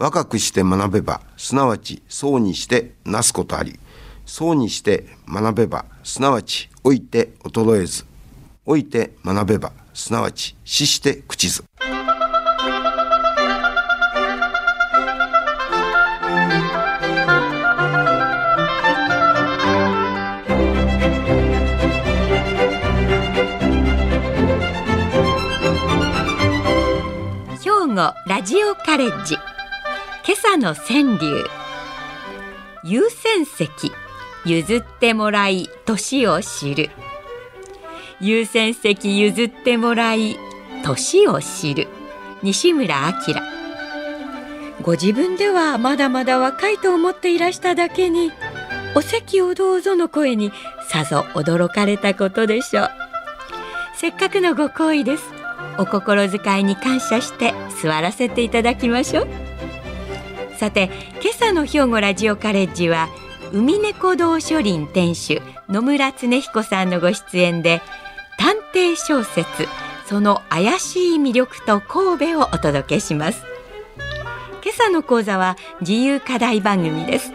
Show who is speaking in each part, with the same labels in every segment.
Speaker 1: 若くして学べば、すなわちそうにしてなすことあり、そうにして学べば、すなわち老いて衰えず、老いて学べば、すなわち死して朽ちず。
Speaker 2: 兵庫ラジオカレッジ今朝の川柳。優先席譲ってもらい年を知る。優先席譲ってもらい年を知る。西村明。ご自分ではまだまだ若いと思っていらしただけにお席をどうぞの声にさぞ驚かれたことでしょう。せっかくのご好意です。お心遣いに感謝して座らせていただきましょう。さて今朝の兵庫ラジオカレッジは海猫堂書林店主野村恒彦さんのご出演で探偵小説その怪しい魅力と神戸をお届けします。今朝の講座は自由課題番組です。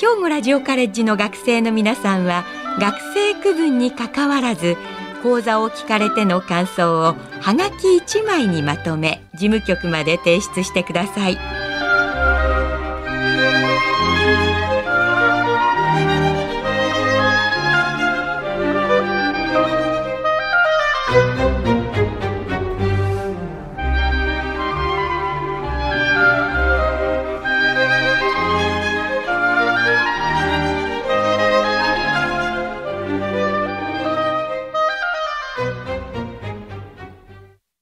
Speaker 2: 兵庫ラジオカレッジの学生の皆さんは学生区分にかかわらず講座を聞かれての感想をはがき1枚にまとめ事務局まで提出してください。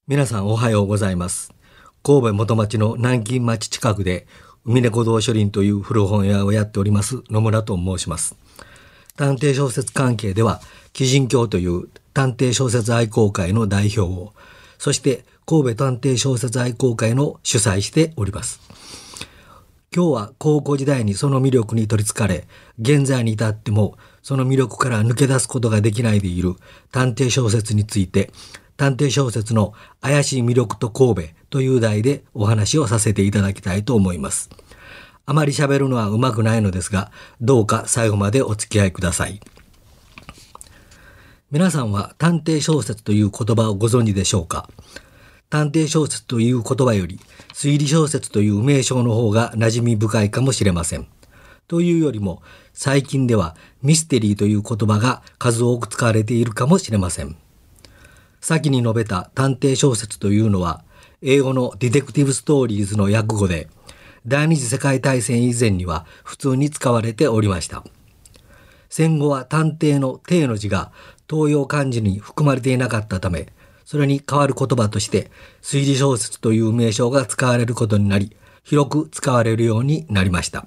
Speaker 3: 皆さんおはようございます。神戸元町の南京町近くで海猫堂書林という古本屋をやっております野村と申します。探偵小説関係では、鬼人教という探偵小説愛好会の代表を、そして神戸探偵小説愛好会の主催しております。今日は高校時代にその魅力に取り憑かれ、現在に至ってもその魅力から抜け出すことができないでいる探偵小説について、探偵小説の怪しい魅力と神戸という題でお話をさせていただきたいと思います。あまり喋るのはうまくないのですが、どうか最後までお付き合いください。皆さんは探偵小説という言葉をご存知でしょうか？探偵小説という言葉より推理小説という名称の方が馴染み深いかもしれません。というよりも最近ではミステリーという言葉が数多く使われているかもしれません。先に述べた探偵小説というのは英語のディテクティブストーリーズの訳語で第二次世界大戦以前には普通に使われておりました。戦後は探偵の帝の字が東洋漢字に含まれていなかったため、それに代わる言葉として推理小説という名称が使われることになり、広く使われるようになりました。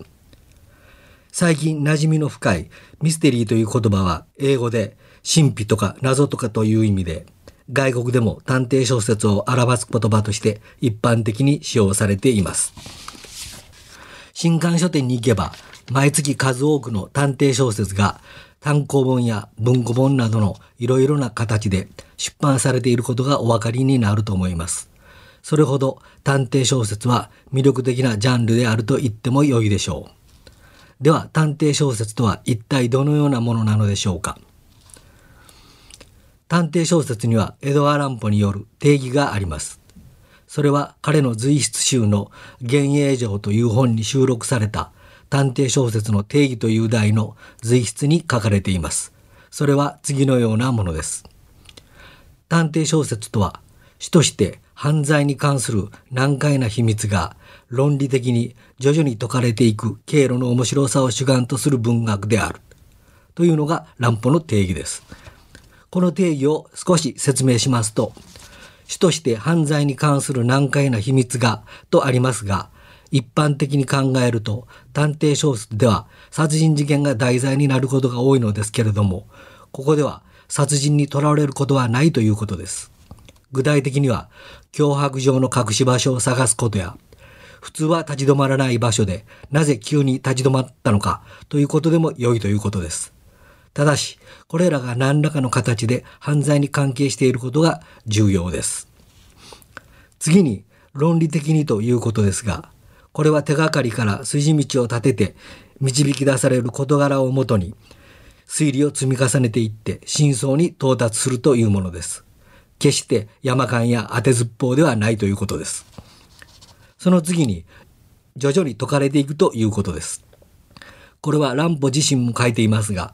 Speaker 3: 最近馴染みの深いミステリーという言葉は英語で神秘とか謎とかという意味で、外国でも探偵小説を表す言葉として一般的に使用されています。新刊書店に行けば、毎月数多くの探偵小説が単行本や文庫本などのいろいろな形で出版されていることがお分かりになると思います。それほど探偵小説は魅力的なジャンルであると言っても良いでしょう。では探偵小説とは一体どのようなものなのでしょうか？探偵小説にはエドワー・ランポによる定義があります。それは彼の随筆集の幻影城という本に収録された探偵小説の定義という題の随筆に書かれています。それは次のようなものです。探偵小説とは、主として犯罪に関する難解な秘密が論理的に徐々に解かれていく経路の面白さを主眼とする文学である。というのが乱歩の定義です。この定義を少し説明しますと、主として犯罪に関する難解な秘密がとありますが、一般的に考えると探偵小説では殺人事件が題材になることが多いのですけれども、ここでは殺人にとらわれることはないということです。具体的には脅迫状の隠し場所を探すことや、普通は立ち止まらない場所でなぜ急に立ち止まったのかということでも良いということです。ただし、これらが何らかの形で犯罪に関係していることが重要です。次に、論理的にということですが、これは手がかりから筋道を立てて導き出される事柄をもとに推理を積み重ねていって真相に到達するというものです。決して山間や当てずっぽうではないということです。その次に徐々に解かれていくということです。これは乱歩自身も書いていますが、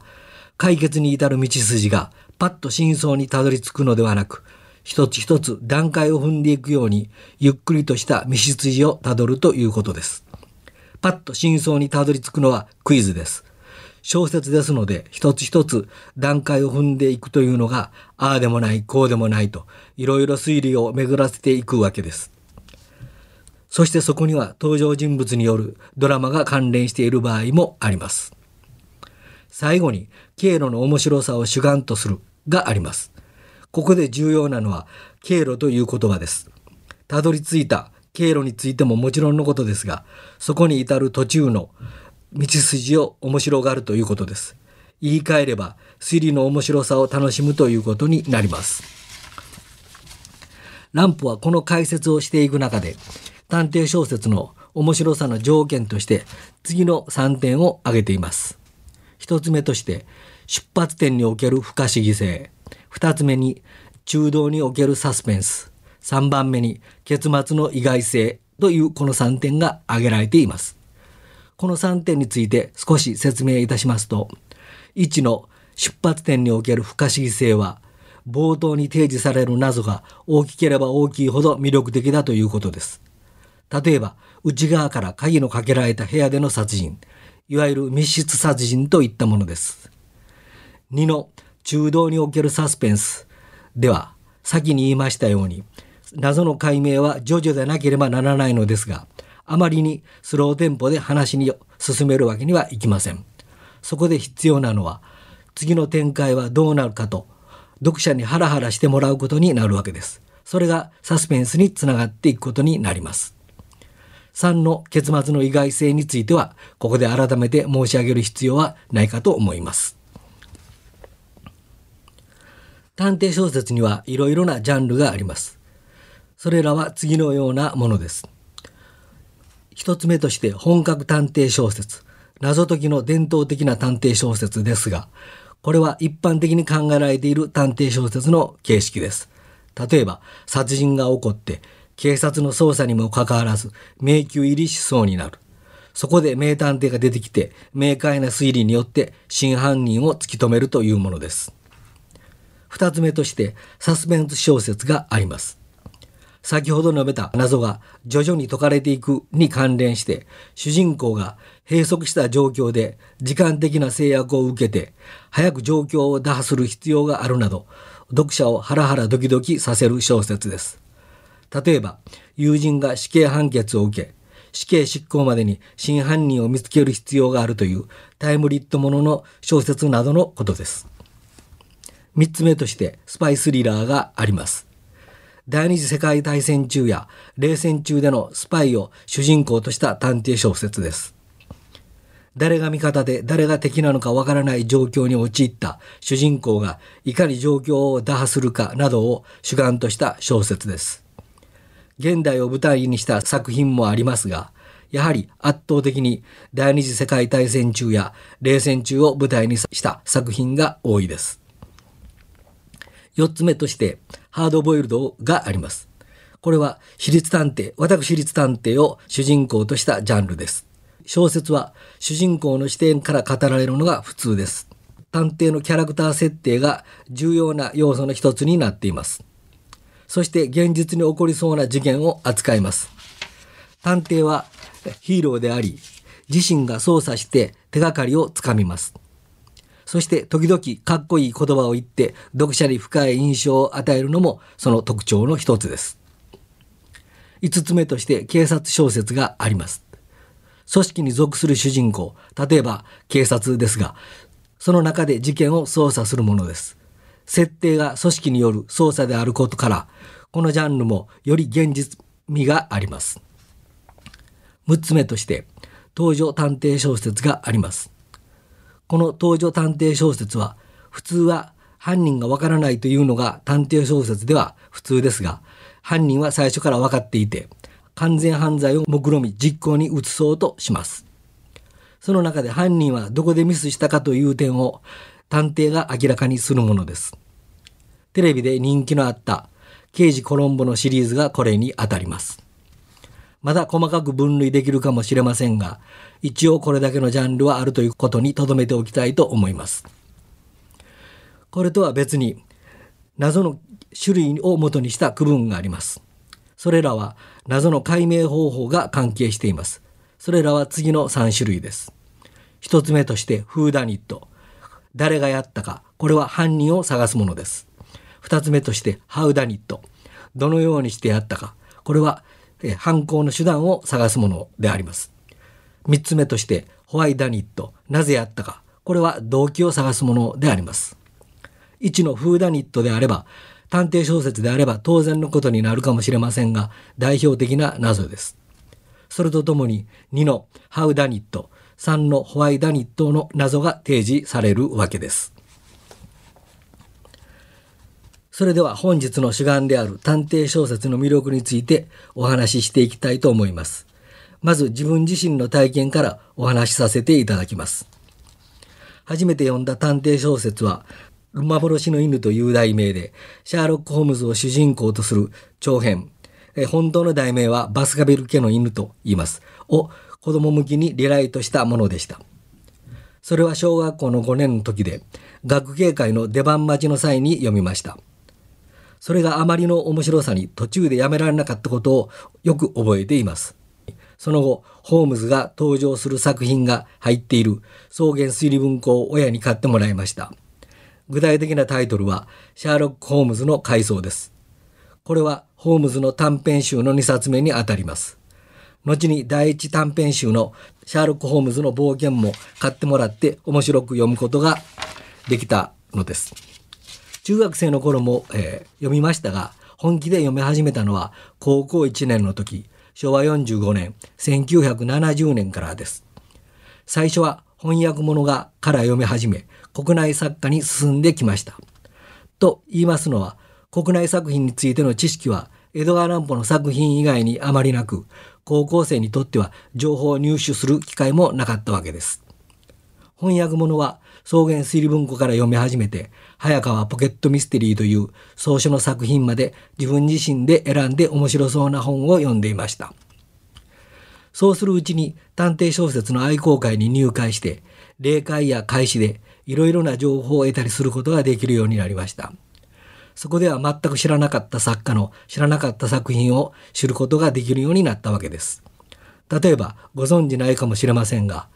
Speaker 3: 解決に至る道筋がパッと真相にたどり着くのではなく、一つ一つ段階を踏んでいくように、ゆっくりとした道筋をたどるということです。パッと真相にたどり着くのはクイズです。小説ですので、一つ一つ段階を踏んでいくというのが、ああでもない、こうでもないと、いろいろ推理を巡らせていくわけです。そしてそこには登場人物によるドラマが関連している場合もあります。最後に経路の面白さを主眼とするがあります。ここで重要なのは経路という言葉です。たどり着いた経路についてももちろんのことですが、そこに至る途中の道筋を面白がるということです。言い換えれば推理の面白さを楽しむということになります。ランプはこの解説をしていく中で探偵小説の面白さの条件として次の3点を挙げています。1つ目として出発点における不可思議性2つ目に中道におけるサスペンス3番目に結末の意外性というこの3点が挙げられています。この3点について少し説明いたしますと1の出発点における不可思議性は冒頭に提示される謎が大きければ大きいほど魅力的だということです。例えば、内側から鍵のかけられた部屋での殺人、いわゆる密室殺人といったものです。2の中道におけるサスペンスでは、先に言いましたように、謎の解明は徐々でなければならないのですが、あまりにスローテンポで話に進めるわけにはいきません。そこで必要なのは、次の展開はどうなるかと、読者にハラハラしてもらうことになるわけです。それがサスペンスにつながっていくことになります。3の結末の意外性については、ここで改めて申し上げる必要はないかと思います。探偵小説にはいろいろなジャンルがあります。それらは次のようなものです。一つ目として本格探偵小説、謎解きの伝統的な探偵小説ですが、これは一般的に考えられている探偵小説の形式です。例えば、殺人が起こって警察の捜査にもかかわらず迷宮入りしそうになる。そこで名探偵が出てきて明快な推理によって真犯人を突き止めるというものです。二つ目としてサスペンス小説があります。先ほど述べた謎が徐々に解かれていくに関連して主人公が閉塞した状況で時間的な制約を受けて早く状況を打破する必要があるなど読者をハラハラドキドキさせる小説です。例えば、友人が死刑判決を受け、死刑執行までに真犯人を見つける必要があるというタイムリットものの小説などのことです。三つ目としてスパイスリラーがあります。第二次世界大戦中や冷戦中でのスパイを主人公とした探偵小説です。誰が味方で誰が敵なのかわからない状況に陥った主人公がいかに状況を打破するかなどを主眼とした小説です。現代を舞台にした作品もありますが、やはり圧倒的に第二次世界大戦中や冷戦中を舞台にした作品が多いです。四つ目としてハードボイルドがあります。これは私立探偵、私立探偵を主人公としたジャンルです。小説は主人公の視点から語られるのが普通です。探偵のキャラクター設定が重要な要素の一つになっています。そして現実に起こりそうな事件を扱います。探偵はヒーローであり、自身が操作して手がかりをつかみます。そして時々かっこいい言葉を言って読者に深い印象を与えるのもその特徴の一つです。五つ目として警察小説があります。組織に属する主人公、例えば警察ですが、その中で事件を捜査するものです。設定が組織による捜査であることから、このジャンルもより現実味があります。6つ目として、登場探偵小説があります。この登場探偵小説は、普通は犯人がわからないというのが探偵小説では普通ですが、犯人は最初から分かっていて、完全犯罪を目論み実行に移そうとします。その中で犯人はどこでミスしたかという点を探偵が明らかにするものです。テレビで人気のあった刑事コロンボのシリーズがこれにあたります。まだ細かく分類できるかもしれませんが、一応これだけのジャンルはあるということに留めておきたいと思います。これとは別に、謎の種類を元にした区分があります。それらは謎の解明方法が関係しています。それらは次の3種類です。一つ目としてフーダニット。誰がやったか。これは犯人を探すものです。二つ目としてハウダニット。どのようにしてやったか。これは犯行の手段を探すものであります。三つ目としてホワイダニット。なぜやったか。これは動機を探すものであります。一のフーダニットであれば探偵小説であれば当然のことになるかもしれませんが代表的な謎です。それとともに2のハウダニット、3のホワイダニットの謎が提示されるわけです。それでは本日の主眼である探偵小説の魅力についてお話ししていきたいと思います。まず自分自身の体験からお話しさせていただきます。初めて読んだ探偵小説は幻の犬という題名で、シャーロック・ホームズを主人公とする長編、え本当の題名はバスカベル家の犬と言います、を子供向きにリライトしたものでした。それは小学校の5年の時で、学芸会の出番待ちの際に読みました。それがあまりの面白さに途中でやめられなかったことをよく覚えています。その後、ホームズが登場する作品が入っている草原推理文庫を親に買ってもらいました。具体的なタイトルはシャーロック・ホームズの回想です。これはホームズの短編集の2冊目にあたります。後に第一短編集のシャーロック・ホームズの冒険も買ってもらって面白く読むことができたのです。中学生の頃も、えー、読みましたが、本気で読み始めたのは高校1年の時、昭和45年、1970年からです。最初は翻訳物がから読み始め、国内作家に進んできました。と言いますのは、国内作品についての知識は、江戸川乱歩の作品以外にあまりなく、高校生にとっては情報を入手する機会もなかったわけです。翻訳物は草原推理文庫から読み始めて、早川ポケットミステリーという草書の作品まで自分自身で選んで面白そうな本を読んでいました。そうするうちに探偵小説の愛好会に入会して、霊界や開始でいろいろな情報を得たりすることができるようになりました。そこでは全く知らなかった作家の知らなかった作品を知ることができるようになったわけです。例えばご存知ないかもしれませんが、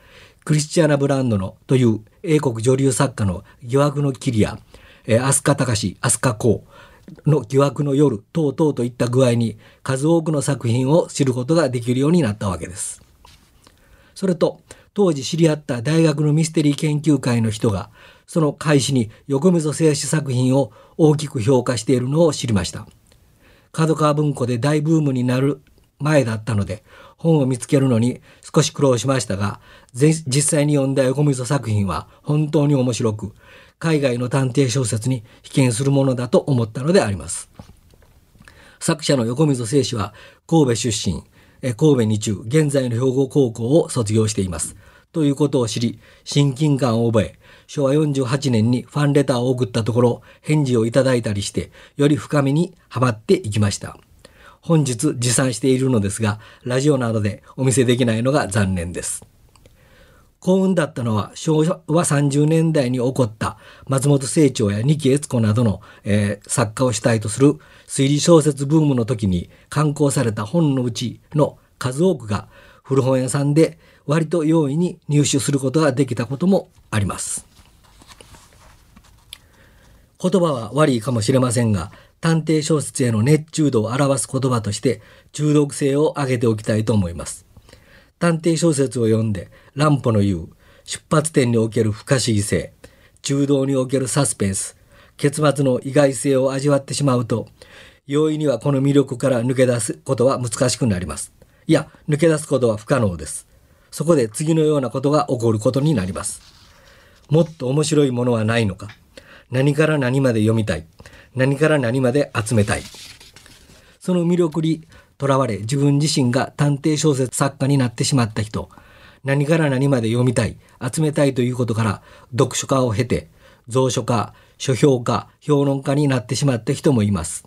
Speaker 3: クリスチアナ・ブランドのという英国女流作家の疑惑のキリア、えー、飛鳥隆、飛鳥公の疑惑の夜等々といった具合に数多くの作品を知ることができるようになったわけです。それと当時知り合った大学のミステリー研究会の人が、その開始に横溝静止作品を大きく評価しているのを知りました。角川文庫で大ブームになる前だったので、本を見つけるのに少し苦労しましたが、実際に読んだ横溝作品は本当に面白く、海外の探偵小説に被験するものだと思ったのであります。作者の横溝静止は神戸出身、神戸二中、現在の兵庫高校を卒業しています。ということを知り、親近感を覚え、昭和48年にファンレターを送ったところ、返事をいただいたりして、より深みにはまっていきました。本日持参しているのですが、ラジオなどでお見せできないのが残念です。幸運だったのは昭和30年代に起こった松本清張や二木悦子などの、えー、作家を主体とする推理小説ブームの時に刊行された本のうちの数多くが古本屋さんで割と容易に入手することができたこともあります。言葉は悪いかもしれませんが、探偵小説への熱中度を表す言葉として中毒性を上げておきたいと思います。探偵小説を読んで、乱歩の言う、出発点における不可思議性、中道におけるサスペンス、結末の意外性を味わってしまうと、容易にはこの魅力から抜け出すことは難しくなります。いや、抜け出すことは不可能です。そこで次のようなことが起こることになります。もっと面白いものはないのか？何から何まで読みたい何から何まで集めたいその魅力に囚われ自分自身が探偵小説作家になってしまった人、何から何まで読みたい、集めたいということから読書家を経て、蔵書家、書評家、評論家になってしまった人もいます。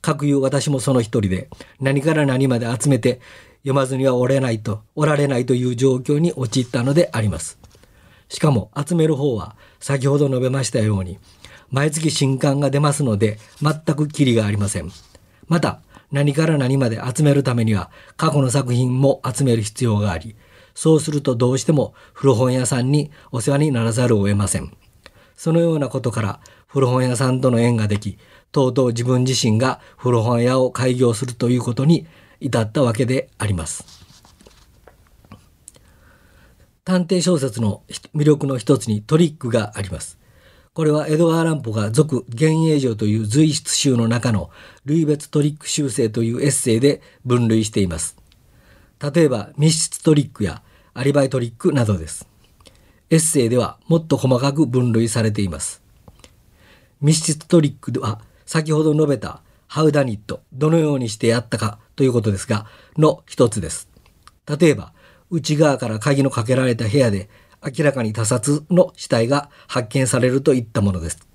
Speaker 3: 各有私もその一人で、何から何まで集めて読まずにはおれないと、おられないという状況に陥ったのであります。しかも集める方は先ほど述べましたように、毎月新刊が出ますので全くキリがありません。また、何から何まで集めるためには過去の作品も集める必要があり、そうするとどうしても古本屋さんにお世話にならざるを得ません。そのようなことから古本屋さんとの縁ができ、とうとう自分自身が古本屋を開業するということに至ったわけであります。探偵小説の魅力の一つにトリックがあります。これはエドガー・ランポが続幻影城という随筆集の中の類別トリック修正というエッセイで分類しています。例えば密室トリックやアリバイトリックなどです。エッセイではもっと細かく分類されています。密室トリックでは先ほど述べたハウダニット、どのようにしてやったかということですが、の一つです。例えば、内側から鍵のかけられた部屋で明らかに他殺の死体が発見されるといったものです。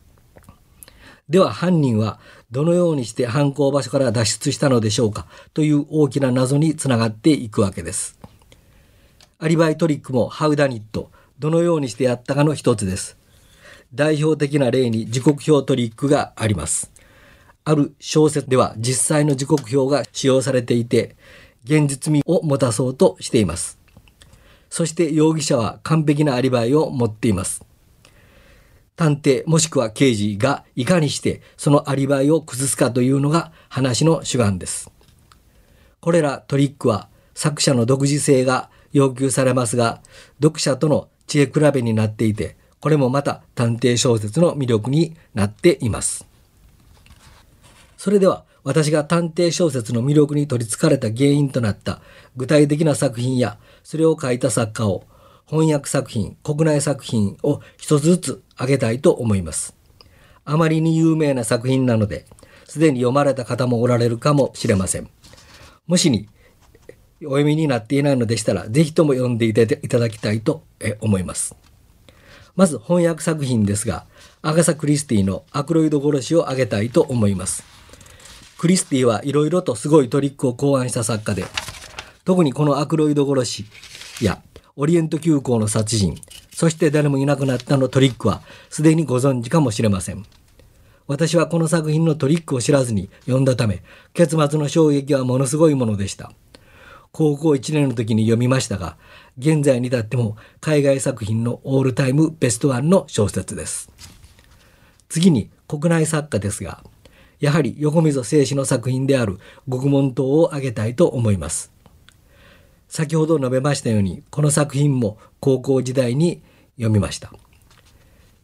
Speaker 3: では犯人はどのようにして犯行場所から脱出したのでしょうかという大きな謎につながっていくわけです。アリバイトリックもハウダニット、どのようにしてやったかの一つです。代表的な例に時刻表トリックがあります。ある小説では実際の時刻表が使用されていて、現実味を持たそうとしています。そして容疑者は完璧なアリバイを持っています。探偵もしくは刑事がいかにしてそのアリバイを崩すかというのが話の主眼です。これらトリックは作者の独自性が要求されますが、読者との知恵比べになっていて、これもまた探偵小説の魅力になっています。それでは私が探偵小説の魅力に取りつかれた原因となった具体的な作品やそれを書いた作家を翻訳作品、国内作品を一つずつ挙げたいと思います。あまりに有名な作品なので、すでに読まれた方もおられるかもしれません。もしにお読みになっていないのでしたら、ぜひとも読んでいただきたいと思います。まず翻訳作品ですが、アガサ・クリスティのアクロイド殺しを挙げたいと思います。クリスティはいろいろとすごいトリックを考案した作家で、特にこのアクロイド殺しやオリエント急行の殺人、そして誰もいなくなったのトリックはすでにご存知かもしれません。私はこの作品のトリックを知らずに読んだため、結末の衝撃はものすごいものでした。高校1年の時に読みましたが、現在に至っても海外作品のオールタイムベストワンの小説です。次に国内作家ですが、やはり横溝正史の作品である獄門島を挙げたいと思います。先ほど述べましたようにこの作品も高校時代に読みました。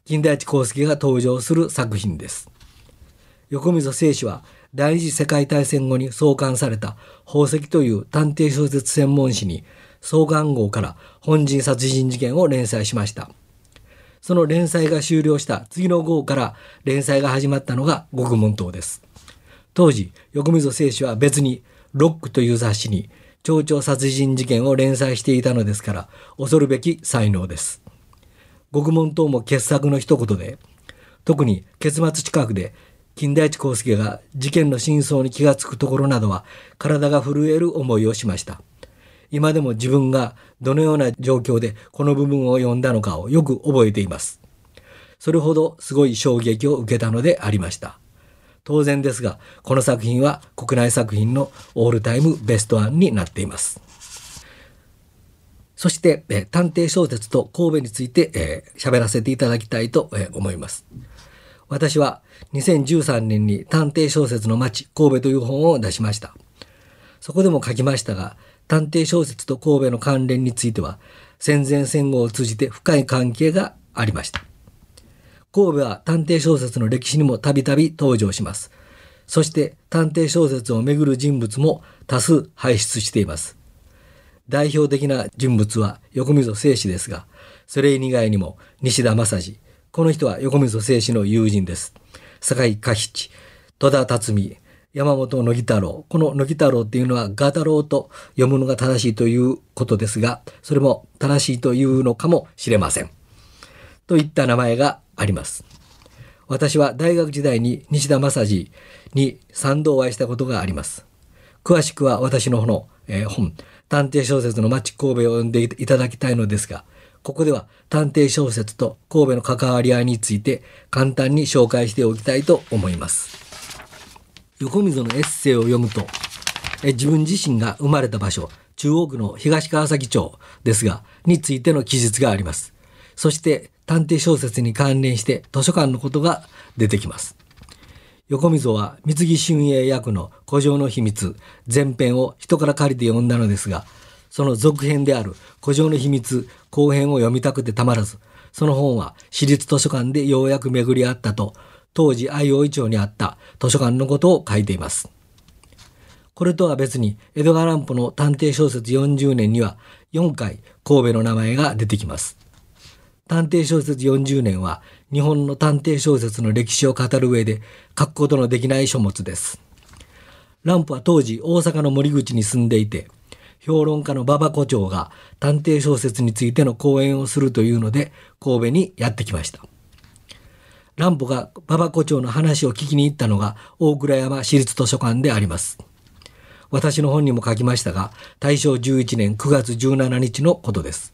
Speaker 3: 金田一耕助が登場する作品です。横溝正史は第二次世界大戦後に創刊された宝石という探偵小説専門誌に創刊号から本人殺人事件を連載しました。その連載が終了した次の号から連載が始まったのが獄門島です当時横溝正史は別にロックという雑誌に町長殺人事件を連載していたのですから恐るべき才能です。獄門島も傑作の一言で特に結末近くで金田一耕助が事件の真相に気がつくところなどは体が震える思いをしました。今でも自分がどのような状況でこの部分を読んだのかをよく覚えています。それほどすごい衝撃を受けたのでありました。当然ですが、この作品は国内作品のオールタイムベストワンになっています。そして、え探偵小説と神戸について喋、えー、らせていただきたいと、え、思います。私は2013年に探偵小説の街神戸という本を出しました。そこでも書きましたが、探偵小説と神戸の関連については戦前戦後を通じて深い関係がありました。神戸は探偵小説の歴史にもたびたび登場します。そして探偵小説をめぐる人物も多数輩出しています。代表的な人物は横溝正史ですが、それ以外にも西田正治、この人は横溝正史の友人です。坂井嘉七、戸田辰巳、山本乃木太郎。この乃木太郎っていうのはガ太郎と読むのが正しいということですが、それも正しいというのかもしれません。といった名前があります。私は大学時代に西田正治に賛同お会いしたことがあります。詳しくは私のの、えー、本、探偵小説の町神戸を読んでいただきたいのですが、ここでは探偵小説と神戸の関わり合いについて簡単に紹介しておきたいと思います。横溝のエッセイを読むと、え自分自身が生まれた場所、中央区の東川崎町ですが、についての記述があります。そして探偵小説に関連して図書館のことが出てきます。横溝は三木俊英役の古城の秘密前編を人から借りて読んだのですが、その続編である古城の秘密後編を読みたくてたまらず、その本は私立図書館でようやく巡り合ったと当時相生町にあった図書館のことを書いています。これとは別に江戸川乱歩の探偵小説40年には4回神戸の名前が出てきます。探偵小説40年は日本の探偵小説の歴史を語る上で書くことのできない書物です。乱歩は当時大阪の森口に住んでいて、評論家の馬場古長が探偵小説についての講演をするというので神戸にやってきました。乱歩が馬場古長の話を聞きに行ったのが大倉山市立図書館であります。私の本にも書きましたが、大正11年9月17日のことです。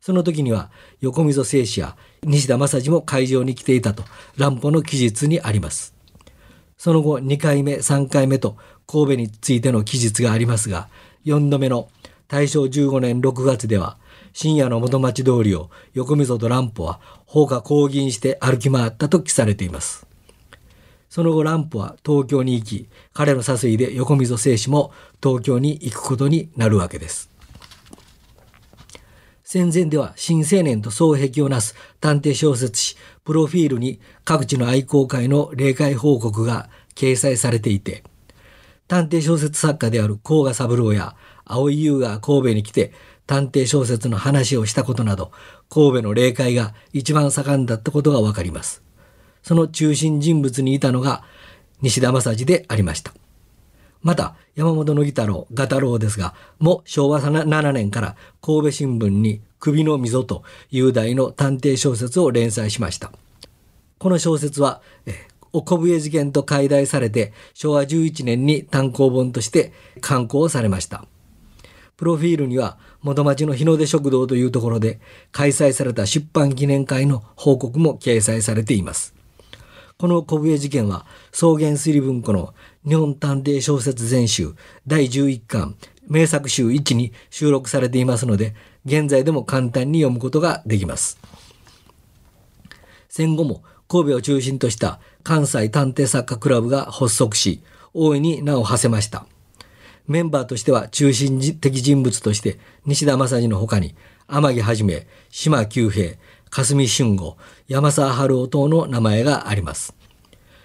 Speaker 3: その時には横溝正史や西田正治も会場に来ていたと乱歩の記述にあります。その後2回目、3回目と神戸についての記述がありますが、4度目の大正15年6月では深夜の元町通りを横溝と乱歩は放火抗議して歩き回ったと記されています。その後乱歩は東京に行き、彼の誘いで横溝正史も東京に行くことになるわけです。戦前では新青年と双璧をなす探偵小説誌プロフィールに各地の愛好会の霊界報告が掲載されていて、探偵小説作家である甲賀三郎や青井優が神戸に来て探偵小説の話をしたことなど、神戸の霊界が一番盛んだったことがわかります。その中心人物にいたのが西田正治でありました。また、山本乃木太郎、ガ太郎ですが、も昭和7年から神戸新聞に首の溝という題の探偵小説を連載しました。この小説は、えおこぶえ事件と解題されて昭和11年に単行本として刊行されました。プロフィールには元町の日の出食堂というところで開催された出版記念会の報告も掲載されています。この小笛事件は草原推理文庫の日本探偵小説全集第11巻名作集1に収録されていますので現在でも簡単に読むことができます。戦後も神戸を中心とした関西探偵作家クラブが発足し大いに名を馳せました。メンバーとしては中心的人物として西田正治の他に天城はじめ、島久平、霞俊吾、山沢春夫等の名前があります。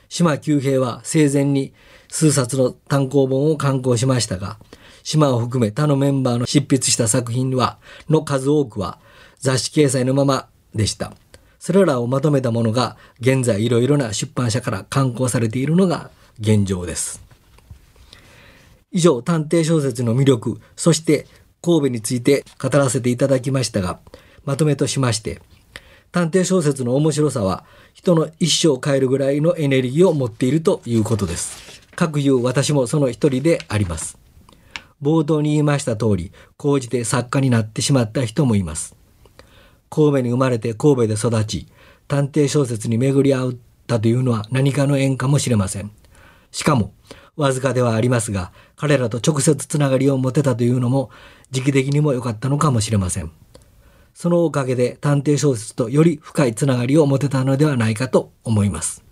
Speaker 3: 島久平は生前に数冊の単行本を刊行しましたが、島を含め他のメンバーの執筆した作品は、の数多くは雑誌掲載のままでした。それらをまとめたものが現在いろいろな出版社から刊行されているのが現状です。以上、探偵小説の魅力、そして神戸について語らせていただきましたが、まとめとしまして、探偵小説の面白さは人の一生を変えるぐらいのエネルギーを持っているということです。各言う私もその一人であります。冒頭に言いました通り、講じて作家になってしまった人もいます。神戸に生まれて神戸で育ち、探偵小説に巡り合ったというのは何かの縁かもしれません。しかも、わずかではありますが、彼らと直接つながりを持てたというのも時期的にも良かったのかもしれません。そのおかげで探偵小説とより深いつながりを持てたのではないかと思います。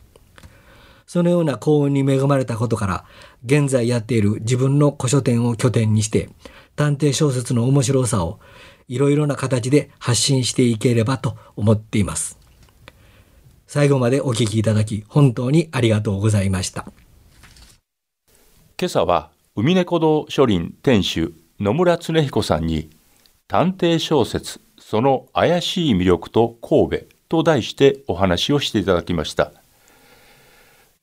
Speaker 3: そのような幸運に恵まれたことから、現在やっている自分の古書店を拠点にして、探偵小説の面白さをいろいろな形で発信していければと思っています。最後までお聞きいただき本当にありがとうございました。
Speaker 4: 今朝は海猫堂書林店主野村恒彦さんに探偵小説その怪しい魅力と神戸と題してお話をしていただきました。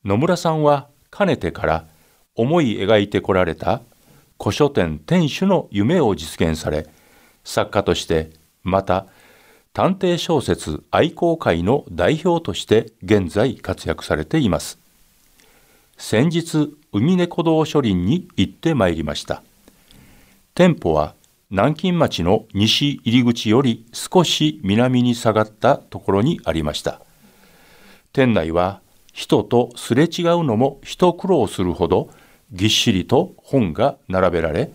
Speaker 4: 野村さんはかねてから思い描いてこられた古書店店主の夢を実現され作家としてまた探偵小説愛好会の代表として現在活躍されています。先日海猫堂書林に行ってまいりました。店舗は南京町の西入り口より少し南に下がったところにありました。店内は人とすれ違うのも一苦労するほどぎっしりと本が並べられ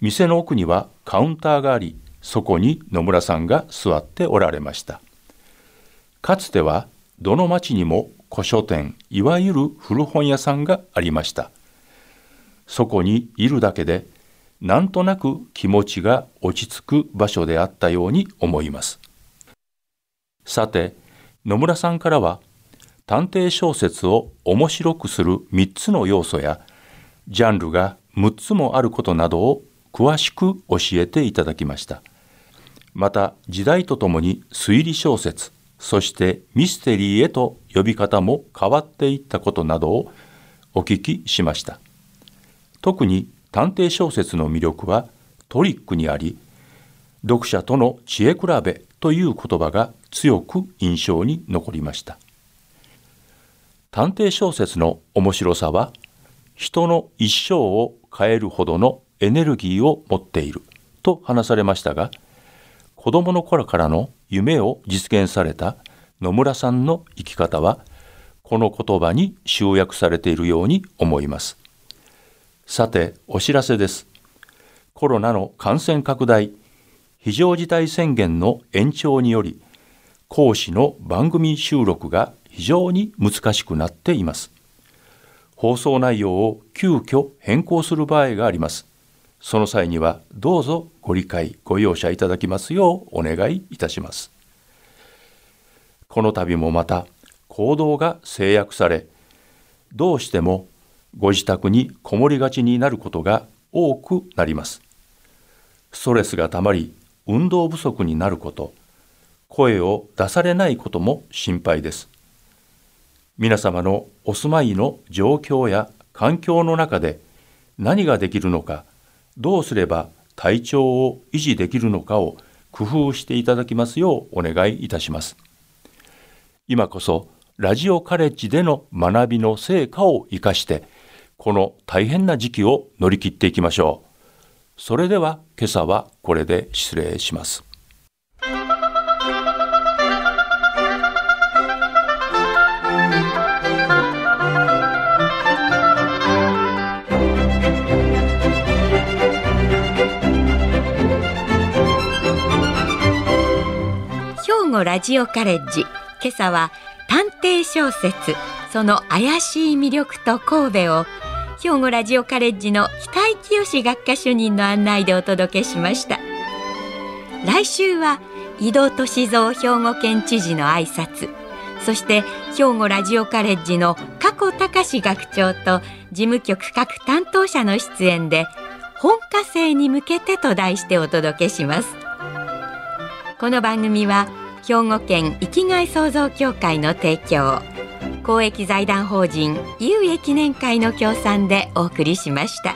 Speaker 4: 店の奥にはカウンターがありそこに野村さんが座っておられました。かつてはどの町にも古書店いわゆる古本屋さんがありました。そこにいるだけでなんとなく気持ちが落ち着く場所であったように思います。さて野村さんからは探偵小説を面白くする3つの要素やジャンルが6つもあることなどを詳しく教えていただきました。また時代とともに推理小説そしてミステリーへと呼び方も変わっていったことなどをお聞きしました。特に探偵小説の魅力はトリックにあり読者との知恵比べという言葉が強く印象に残りました。探偵小説の面白さは人の一生を変えるほどのエネルギーを持っていると話されましたが子供の頃からの夢を実現された野村さんの生き方はこの言葉に集約されているように思います。さてお知らせです。コロナの感染拡大非常事態宣言の延長により講師の番組収録が非常に難しくなっています。放送内容を急遽変更する場合があります。その際にはどうぞご理解ご容赦いただきますようお願いいたします。この度もまた行動が制約されどうしてもご自宅にこもりがちになることが多くなります。ストレスがたまり運動不足になること声を出されないことも心配です。皆様のお住まいの状況や環境の中で何ができるのかどうすれば体調を維持できるのかを工夫していただきますようお願いいたします。今こそラジオカレッジでの学びの成果を生かしてこの大変な時期を乗り切っていきましょう。それでは今朝はこれで失礼します。
Speaker 2: 兵庫ラジオカレッジ。今朝は探偵小説。その怪しい魅力と神戸を。兵庫ラジオカレッジの北井清学科主任の案内でお届けしました。来週は井戸俊三兵庫県知事の挨拶。そして兵庫ラジオカレッジの加古隆学長と事務局各担当者の出演で本科生に向けてと題してお届けします。この番組は兵庫県生きがい創造協会の提供公益財団法人有益記念会の協賛でお送りしました。